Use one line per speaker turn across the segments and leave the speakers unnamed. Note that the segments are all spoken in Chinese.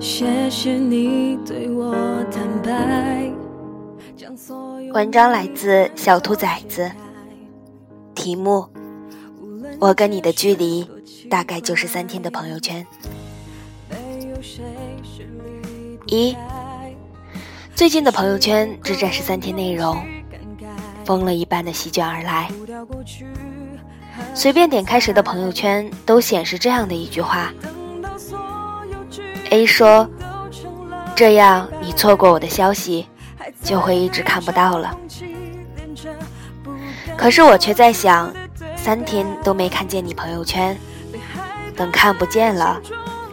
谢谢你对我坦白。
文章来自小兔崽子，题目：我跟你的距离大概就是三天的朋友圈。一，最近的朋友圈只展示三天内容，疯了一般的席卷而来。随便点开谁的朋友圈，都显示这样的一句话：A 说，这样你错过我的消息。就会一直看不到了。可是我却在想，三天都没看见你朋友圈，等看不见了，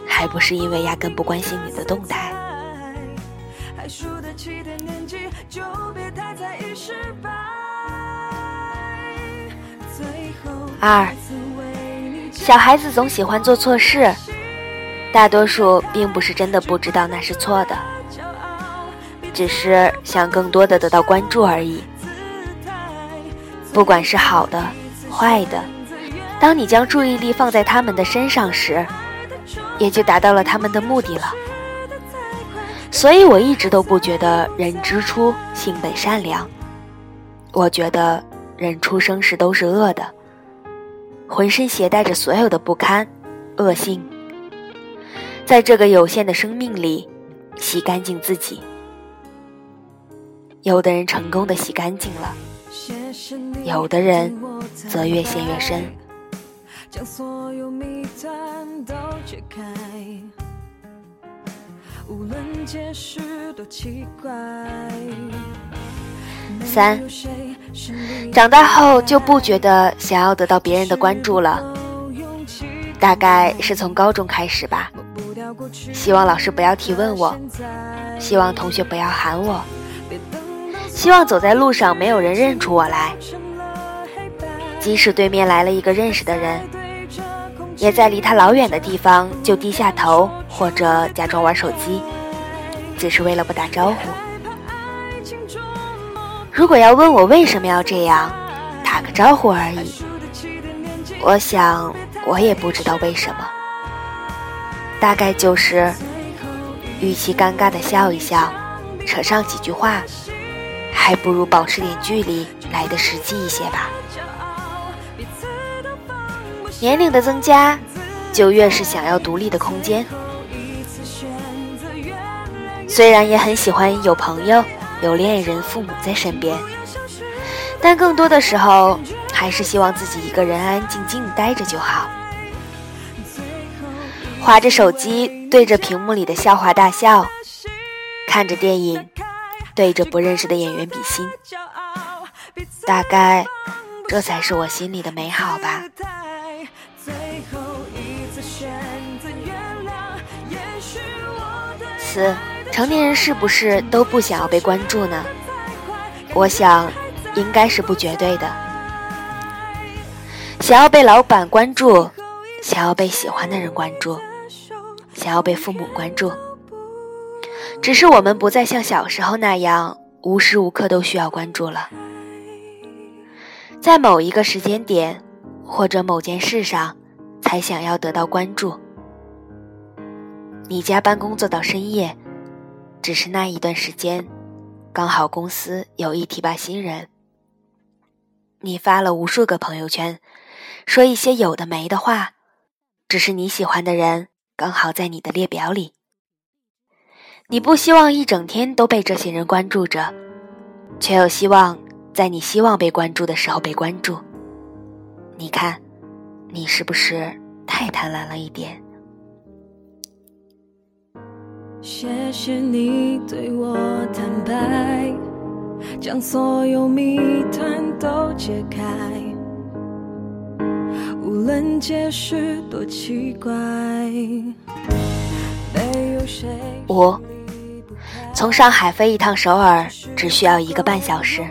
还不是因为压根不关心你的动态？二，小孩子总喜欢做错事，大多数并不是真的不知道那是错的。只是想更多的得到关注而已。不管是好的、坏的，当你将注意力放在他们的身上时，也就达到了他们的目的了。所以我一直都不觉得人之初性本善良，我觉得人出生时都是恶的，浑身携带着所有的不堪、恶性，在这个有限的生命里，洗干净自己。有的人成功的洗干净了，有的人则越陷越深。三，长大后就不觉得想要得到别人的关注了，大概是从高中开始吧。希望老师不要提问我，希望同学不要喊我。希望走在路上没有人认出我来，即使对面来了一个认识的人，也在离他老远的地方就低下头或者假装玩手机，只是为了不打招呼。如果要问我为什么要这样，打个招呼而已，我想我也不知道为什么，大概就是，与其尴尬的笑一笑，扯上几句话。还不如保持点距离来的实际一些吧。年龄的增加，就越是想要独立的空间。虽然也很喜欢有朋友、有恋人、父母在身边，但更多的时候，还是希望自己一个人安安静静的待着就好。划着手机，对着屏幕里的笑话大笑，看着电影。对着不认识的演员比心，大概这才是我心里的美好吧。四，成年人是不是都不想要被关注呢？我想，应该是不绝对的。想要被老板关注，想要被喜欢的人关注，想要被父母关注。只是我们不再像小时候那样无时无刻都需要关注了，在某一个时间点或者某件事上，才想要得到关注。你加班工作到深夜，只是那一段时间，刚好公司有意提拔新人。你发了无数个朋友圈，说一些有的没的话，只是你喜欢的人刚好在你的列表里。你不希望一整天都被这些人关注着，却又希望在你希望被关注的时候被关注。你看，你是不是太贪婪了一点？
谢谢你对我坦白，将所有谜团都解开，无论解释多奇怪，没有谁。
我。从上海飞一趟首尔只需要一个半小时，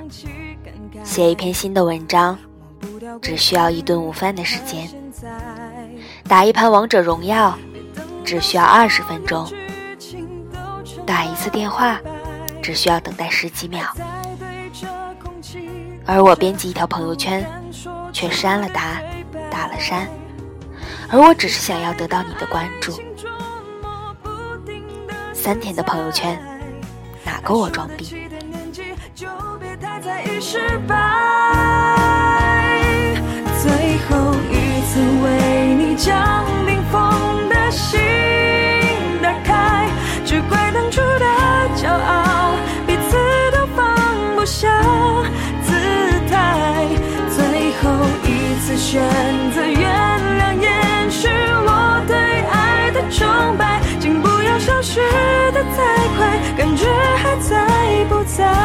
写一篇新的文章只需要一顿午饭的时间，打一盘王者荣耀只需要二十分钟，打一次电话只需要等待十几秒，而我编辑一条朋友圈却删了答案，打了删，而我只是想要得到你的关注。
三天的朋友圈，哪够我装逼？
inside